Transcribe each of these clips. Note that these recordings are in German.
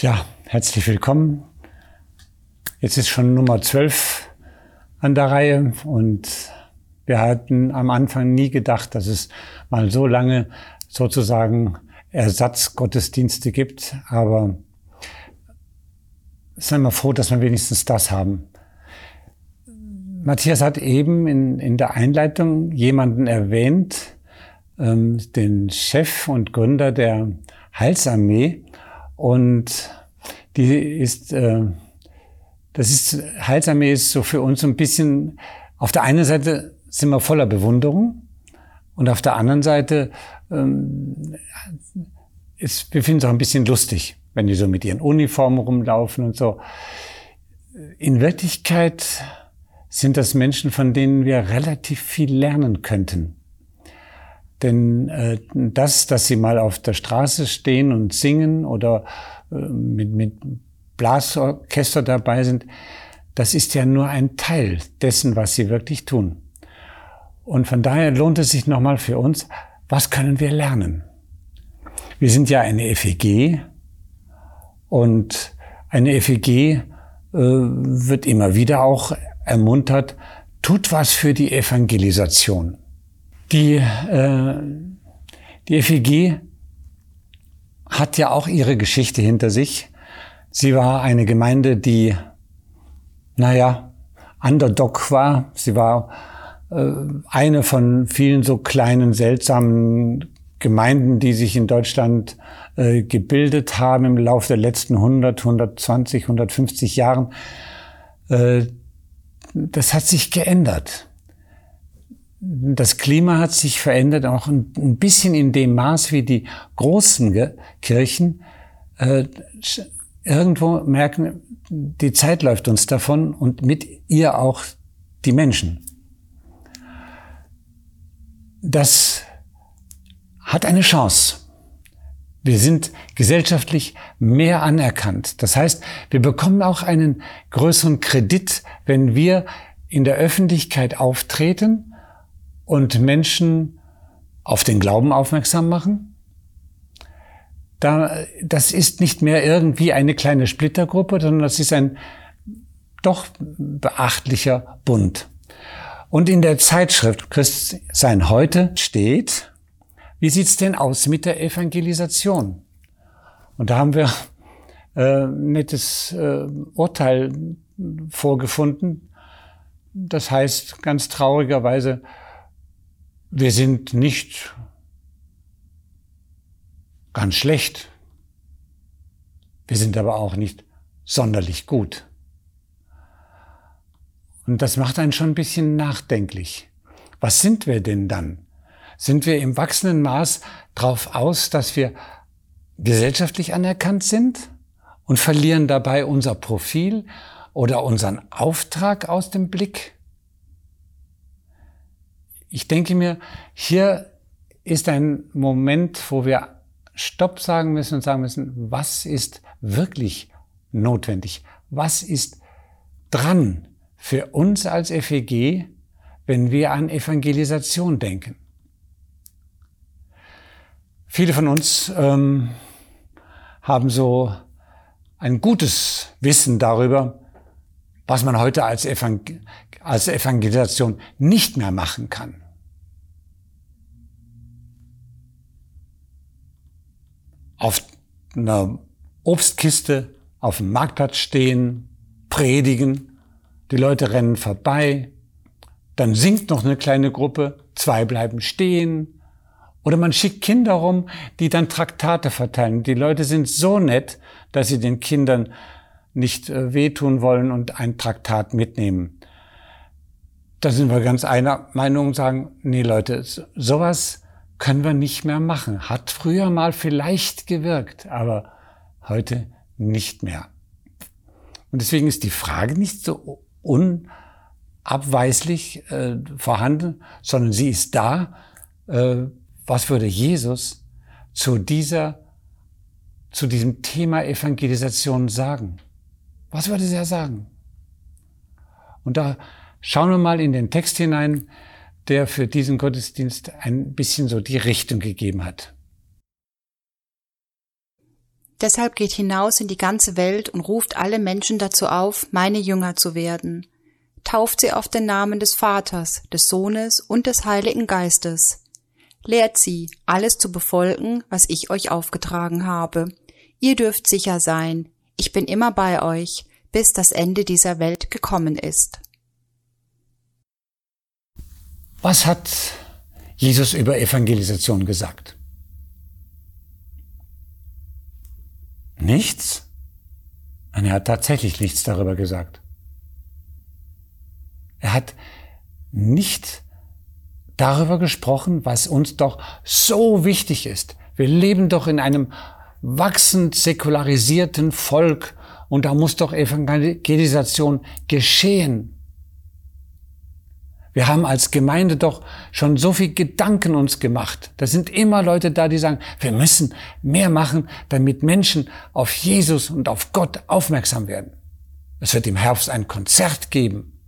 Tja, herzlich willkommen. Jetzt ist schon Nummer 12 an der Reihe und wir hatten am Anfang nie gedacht, dass es mal so lange sozusagen Ersatzgottesdienste gibt, aber seien wir froh, dass wir wenigstens das haben. Matthias hat eben in, in der Einleitung jemanden erwähnt, ähm, den Chef und Gründer der Heilsarmee, und die ist, äh, das ist, Heilsarmee ist so für uns so ein bisschen, auf der einen Seite sind wir voller Bewunderung und auf der anderen Seite ähm, ist, wir finden es auch ein bisschen lustig, wenn die so mit ihren Uniformen rumlaufen und so. In Wirklichkeit sind das Menschen, von denen wir relativ viel lernen könnten. Denn äh, das, dass sie mal auf der Straße stehen und singen oder äh, mit, mit Blasorchester dabei sind, das ist ja nur ein Teil dessen, was sie wirklich tun. Und von daher lohnt es sich nochmal für uns, was können wir lernen? Wir sind ja eine FEG und eine FEG äh, wird immer wieder auch ermuntert, tut was für die Evangelisation. Die, äh, die FEG hat ja auch ihre Geschichte hinter sich. Sie war eine Gemeinde, die, naja, Underdog war. Sie war äh, eine von vielen so kleinen, seltsamen Gemeinden, die sich in Deutschland äh, gebildet haben im Laufe der letzten 100, 120, 150 Jahren. Äh, das hat sich geändert das Klima hat sich verändert, auch ein, bisschen in dem Maß, wie die großen Kirchen äh, irgendwo merken, die Zeit läuft uns davon und mit ihr auch die Menschen. Das hat eine Chance. Wir sind gesellschaftlich mehr anerkannt. Das heißt, wir bekommen auch einen größeren Kredit, wenn wir in der Öffentlichkeit auftreten und Menschen auf den Glauben aufmerksam machen. Da, das ist nicht mehr irgendwie eine kleine Splittergruppe, sondern das ist ein doch beachtlicher Bund. Und in der Zeitschrift Christsein heute steht, wie sieht's denn aus mit der Evangelisation? Und da haben wir äh, nettes äh, Urteil vorgefunden. Das heißt ganz traurigerweise, wir sind nicht ganz schlecht. Wir sind aber auch nicht sonderlich gut. Und das macht einen schon ein bisschen nachdenklich. Was sind wir denn dann? Sind wir im wachsenden Maß darauf aus, dass wir gesellschaftlich anerkannt sind und verlieren dabei unser Profil oder unseren Auftrag aus dem Blick? Ich denke mir, hier ist ein Moment, wo wir Stopp sagen müssen und sagen müssen, was ist wirklich notwendig? Was ist dran für uns als FEG, wenn wir an Evangelisation denken? Viele von uns ähm, haben so ein gutes Wissen darüber, was man heute als, Evangel als Evangelisation nicht mehr machen kann. Auf einer Obstkiste auf dem Marktplatz stehen, predigen, die Leute rennen vorbei, dann singt noch eine kleine Gruppe, zwei bleiben stehen, oder man schickt Kinder rum, die dann Traktate verteilen. Die Leute sind so nett, dass sie den Kindern nicht äh, wehtun wollen und ein Traktat mitnehmen. Da sind wir ganz einer Meinung und sagen, nee Leute, sowas können wir nicht mehr machen. Hat früher mal vielleicht gewirkt, aber heute nicht mehr. Und deswegen ist die Frage nicht so unabweislich äh, vorhanden, sondern sie ist da. Äh, was würde Jesus zu dieser, zu diesem Thema Evangelisation sagen? Was würde er sagen? Und da schauen wir mal in den Text hinein, der für diesen Gottesdienst ein bisschen so die Richtung gegeben hat. Deshalb geht hinaus in die ganze Welt und ruft alle Menschen dazu auf, meine Jünger zu werden. Tauft sie auf den Namen des Vaters, des Sohnes und des Heiligen Geistes. Lehrt sie, alles zu befolgen, was ich euch aufgetragen habe. Ihr dürft sicher sein, ich bin immer bei euch, bis das Ende dieser Welt gekommen ist. Was hat Jesus über Evangelisation gesagt? Nichts? Nein, er hat tatsächlich nichts darüber gesagt. Er hat nicht darüber gesprochen, was uns doch so wichtig ist. Wir leben doch in einem wachsend säkularisierten Volk und da muss doch Evangelisation geschehen. Wir haben als Gemeinde doch schon so viel Gedanken uns gemacht. Da sind immer Leute da, die sagen, wir müssen mehr machen, damit Menschen auf Jesus und auf Gott aufmerksam werden. Es wird im Herbst ein Konzert geben.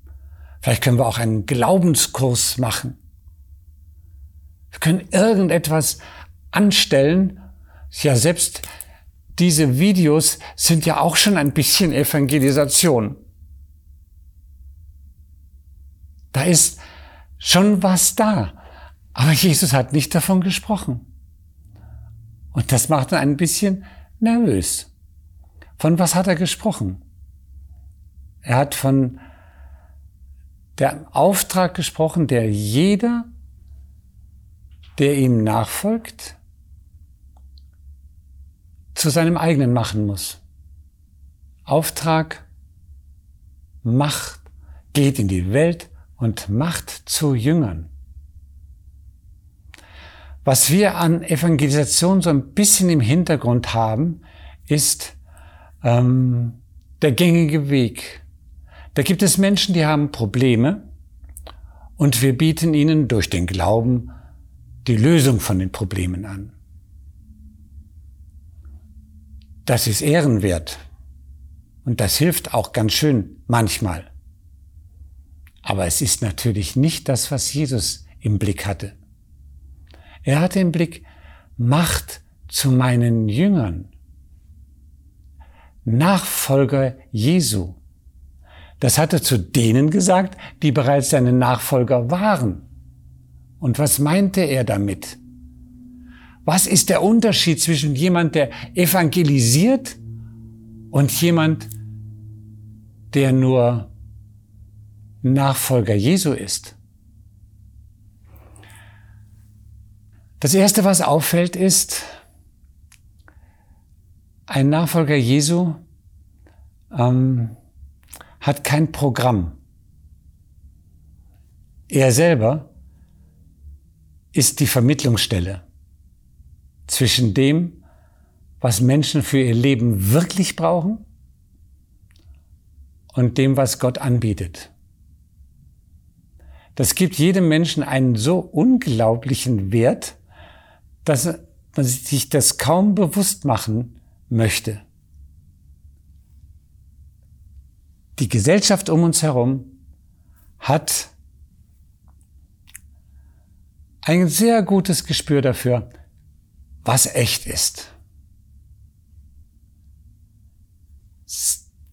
Vielleicht können wir auch einen Glaubenskurs machen. Wir können irgendetwas anstellen. Ja, selbst diese Videos sind ja auch schon ein bisschen Evangelisation. Da ist schon was da. Aber Jesus hat nicht davon gesprochen. Und das macht ihn ein bisschen nervös. Von was hat er gesprochen? Er hat von der Auftrag gesprochen, der jeder, der ihm nachfolgt, zu seinem eigenen machen muss. Auftrag, Macht, geht in die Welt und macht zu Jüngern. Was wir an Evangelisation so ein bisschen im Hintergrund haben, ist ähm, der gängige Weg. Da gibt es Menschen, die haben Probleme und wir bieten ihnen durch den Glauben die Lösung von den Problemen an. Das ist ehrenwert und das hilft auch ganz schön manchmal. Aber es ist natürlich nicht das, was Jesus im Blick hatte. Er hatte im Blick Macht zu meinen Jüngern, Nachfolger Jesu. Das hat er zu denen gesagt, die bereits seine Nachfolger waren. Und was meinte er damit? Was ist der Unterschied zwischen jemand, der evangelisiert und jemand, der nur Nachfolger Jesu ist. Das Erste, was auffällt, ist, ein Nachfolger Jesu ähm, hat kein Programm. Er selber ist die Vermittlungsstelle zwischen dem, was Menschen für ihr Leben wirklich brauchen und dem, was Gott anbietet. Das gibt jedem Menschen einen so unglaublichen Wert, dass man sich das kaum bewusst machen möchte. Die Gesellschaft um uns herum hat ein sehr gutes Gespür dafür, was echt ist.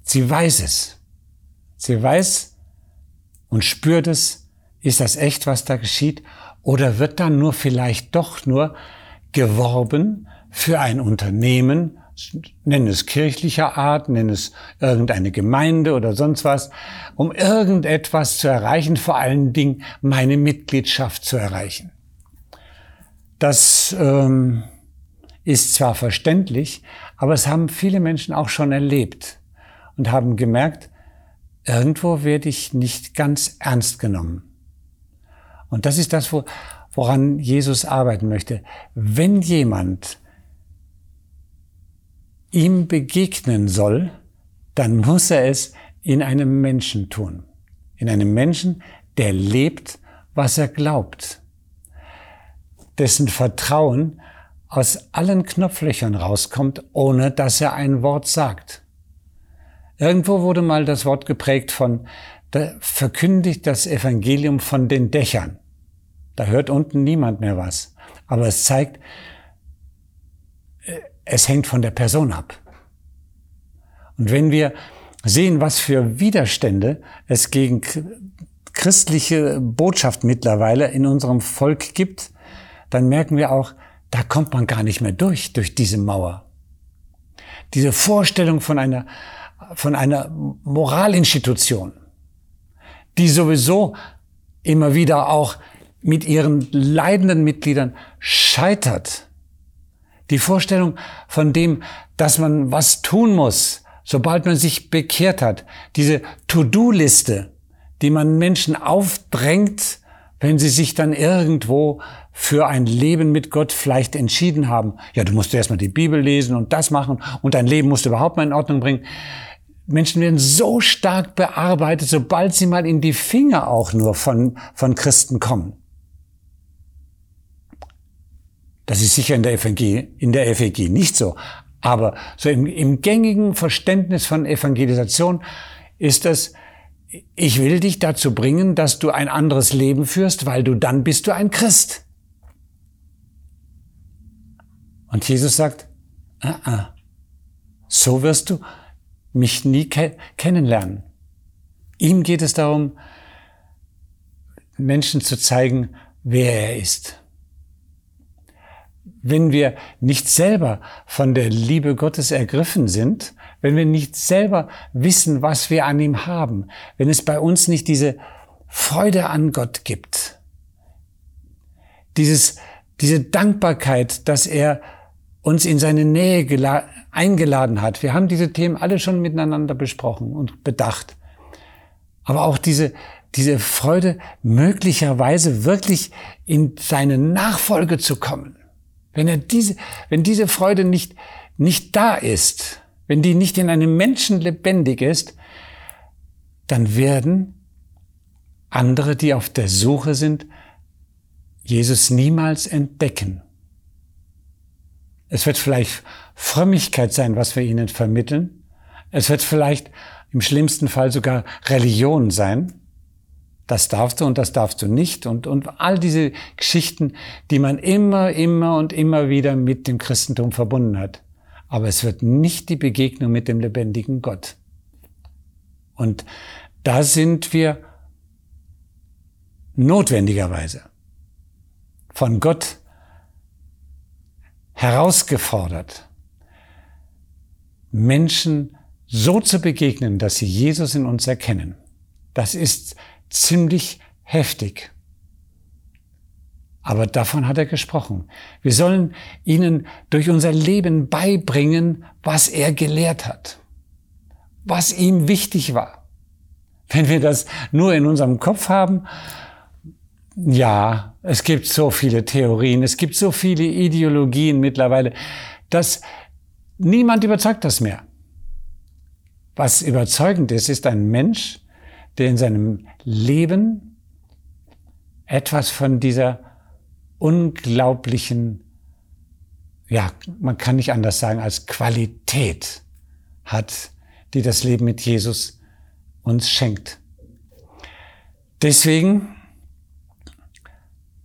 Sie weiß es. Sie weiß und spürt es, ist das echt, was da geschieht? Oder wird dann nur vielleicht doch nur geworben für ein Unternehmen, nenn es kirchlicher Art, nenn es irgendeine Gemeinde oder sonst was, um irgendetwas zu erreichen, vor allen Dingen meine Mitgliedschaft zu erreichen. Das ähm, ist zwar verständlich, aber es haben viele Menschen auch schon erlebt und haben gemerkt, irgendwo werde ich nicht ganz ernst genommen. Und das ist das, woran Jesus arbeiten möchte. Wenn jemand ihm begegnen soll, dann muss er es in einem Menschen tun. In einem Menschen, der lebt, was er glaubt. Dessen Vertrauen aus allen Knopflöchern rauskommt, ohne dass er ein Wort sagt. Irgendwo wurde mal das Wort geprägt von, verkündigt das Evangelium von den Dächern. Da hört unten niemand mehr was. Aber es zeigt, Es hängt von der Person ab. Und wenn wir sehen, was für Widerstände es gegen christliche Botschaft mittlerweile in unserem Volk gibt, dann merken wir auch, da kommt man gar nicht mehr durch, durch diese Mauer. Diese Vorstellung von einer, von einer Moralinstitution, die sowieso immer wieder auch mit ihren leidenden Mitgliedern scheitert. Die Vorstellung von dem, dass man was tun muss, sobald man sich bekehrt hat. Diese To-Do-Liste, die man Menschen aufdrängt, wenn sie sich dann irgendwo für ein Leben mit Gott vielleicht entschieden haben. Ja, du musst erstmal die Bibel lesen und das machen und dein Leben musst du überhaupt mal in Ordnung bringen. Menschen werden so stark bearbeitet, sobald sie mal in die Finger auch nur von, von Christen kommen. Das ist sicher in der FNG, in der FEG nicht so. Aber so im, im gängigen Verständnis von Evangelisation ist es, ich will dich dazu bringen, dass du ein anderes Leben führst, weil du dann bist du ein Christ. Und Jesus sagt, ah, ah, so wirst du mich nie ke kennenlernen. Ihm geht es darum, Menschen zu zeigen, wer er ist. Wenn wir nicht selber von der Liebe Gottes ergriffen sind, wenn wir nicht selber wissen, was wir an ihm haben, wenn es bei uns nicht diese Freude an Gott gibt, dieses, diese Dankbarkeit, dass er uns in seine Nähe eingeladen hat. Wir haben diese Themen alle schon miteinander besprochen und bedacht. Aber auch diese, diese Freude, möglicherweise wirklich in seine Nachfolge zu kommen. Wenn er diese, wenn diese Freude nicht, nicht da ist, wenn die nicht in einem Menschen lebendig ist, dann werden andere, die auf der Suche sind, Jesus niemals entdecken. Es wird vielleicht Frömmigkeit sein, was wir ihnen vermitteln. Es wird vielleicht im schlimmsten Fall sogar Religion sein. Das darfst du und das darfst du nicht. Und, und all diese Geschichten, die man immer, immer und immer wieder mit dem Christentum verbunden hat. Aber es wird nicht die Begegnung mit dem lebendigen Gott. Und da sind wir notwendigerweise von Gott herausgefordert, Menschen so zu begegnen, dass sie Jesus in uns erkennen. Das ist ziemlich heftig. Aber davon hat er gesprochen. Wir sollen ihnen durch unser Leben beibringen, was er gelehrt hat, was ihm wichtig war. Wenn wir das nur in unserem Kopf haben, ja, es gibt so viele Theorien, es gibt so viele Ideologien mittlerweile, dass niemand überzeugt das mehr. Was überzeugend ist, ist ein Mensch, der in seinem Leben etwas von dieser unglaublichen, ja, man kann nicht anders sagen, als Qualität hat, die das Leben mit Jesus uns schenkt. Deswegen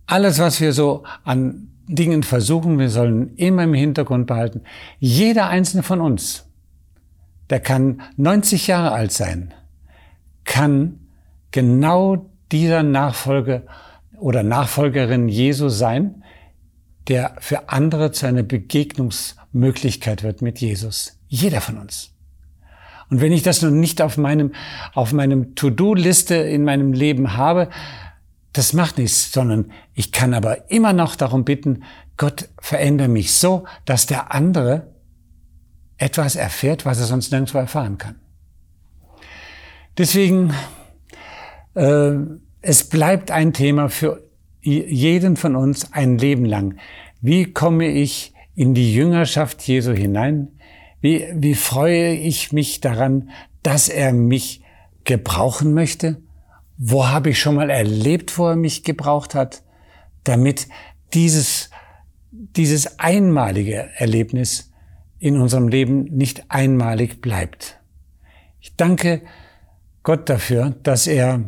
alles, was wir so an Dingen versuchen, wir sollen immer im Hintergrund behalten. Jeder einzelne von uns, der kann 90 Jahre alt sein, kann genau dieser Nachfolger oder Nachfolgerin Jesu sein, der für andere zu einer Begegnungsmöglichkeit wird mit Jesus. Jeder von uns. Und wenn ich das nun nicht auf meinem, auf meinem To-Do-Liste in meinem Leben habe, das macht nichts, sondern ich kann aber immer noch darum bitten, Gott verändere mich so, dass der andere etwas erfährt, was er sonst nirgendwo erfahren kann. Deswegen, äh, es bleibt ein Thema für jeden von uns ein Leben lang. Wie komme ich in die Jüngerschaft Jesu hinein? Wie, wie freue ich mich daran, dass er mich gebrauchen möchte? wo habe ich schon mal erlebt, wo er mich gebraucht hat, damit dieses, dieses einmalige Erlebnis in unserem Leben nicht einmalig bleibt. Ich danke Gott dafür, dass er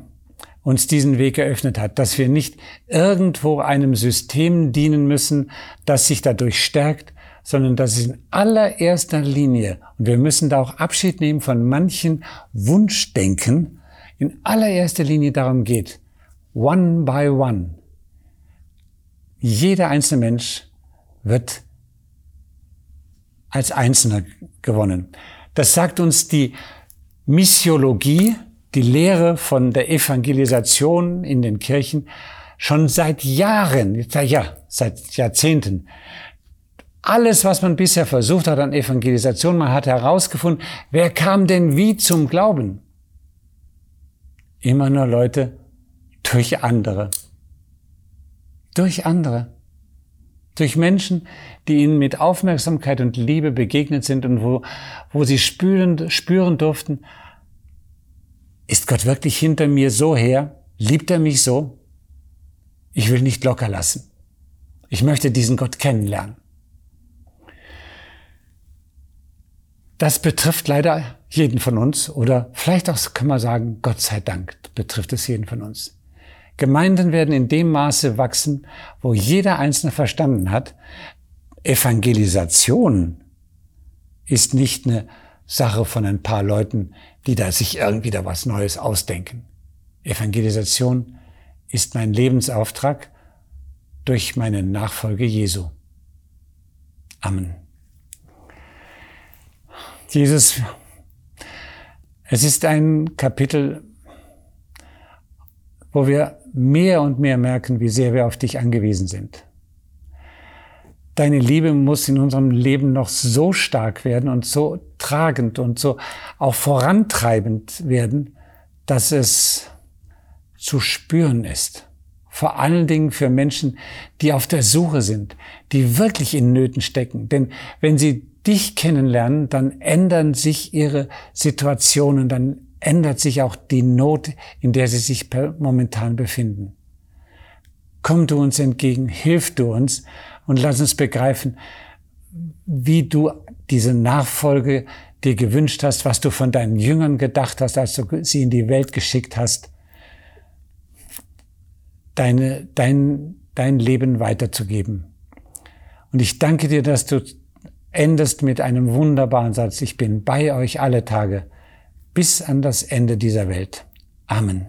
uns diesen Weg eröffnet hat, dass wir nicht irgendwo einem System dienen müssen, das sich dadurch stärkt, sondern dass es in allererster Linie, und wir müssen da auch Abschied nehmen von manchen Wunschdenken, in allererster Linie darum geht, one by one. Jeder einzelne Mensch wird als Einzelner gewonnen. Das sagt uns die Missiologie, die Lehre von der Evangelisation in den Kirchen, schon seit Jahren, ja, seit Jahrzehnten. Alles, was man bisher versucht hat an Evangelisation, man hat herausgefunden, wer kam denn wie zum Glauben? Immer nur Leute durch andere. Durch andere. Durch Menschen, die ihnen mit Aufmerksamkeit und Liebe begegnet sind und wo, wo sie spüren, spüren durften, ist Gott wirklich hinter mir so her? Liebt er mich so? Ich will nicht locker lassen. Ich möchte diesen Gott kennenlernen. Das betrifft leider jeden von uns oder vielleicht auch kann man sagen, Gott sei Dank betrifft es jeden von uns. Gemeinden werden in dem Maße wachsen, wo jeder Einzelne verstanden hat, Evangelisation ist nicht eine Sache von ein paar Leuten, die da sich irgendwie da was Neues ausdenken. Evangelisation ist mein Lebensauftrag durch meine Nachfolge Jesu. Amen. Jesus, es ist ein Kapitel, wo wir mehr und mehr merken, wie sehr wir auf dich angewiesen sind. Deine Liebe muss in unserem Leben noch so stark werden und so tragend und so auch vorantreibend werden, dass es zu spüren ist. Vor allen Dingen für Menschen, die auf der Suche sind, die wirklich in Nöten stecken. Denn wenn sie dich kennenlernen, dann ändern sich ihre Situationen, dann ändert sich auch die Not, in der sie sich momentan befinden. Komm du uns entgegen, hilf du uns und lass uns begreifen, wie du diese Nachfolge dir gewünscht hast, was du von deinen Jüngern gedacht hast, als du sie in die Welt geschickt hast, deine, dein, dein Leben weiterzugeben. Und ich danke dir, dass du endest mit einem wunderbaren Satz, ich bin bei euch alle Tage bis an das Ende dieser Welt. Amen.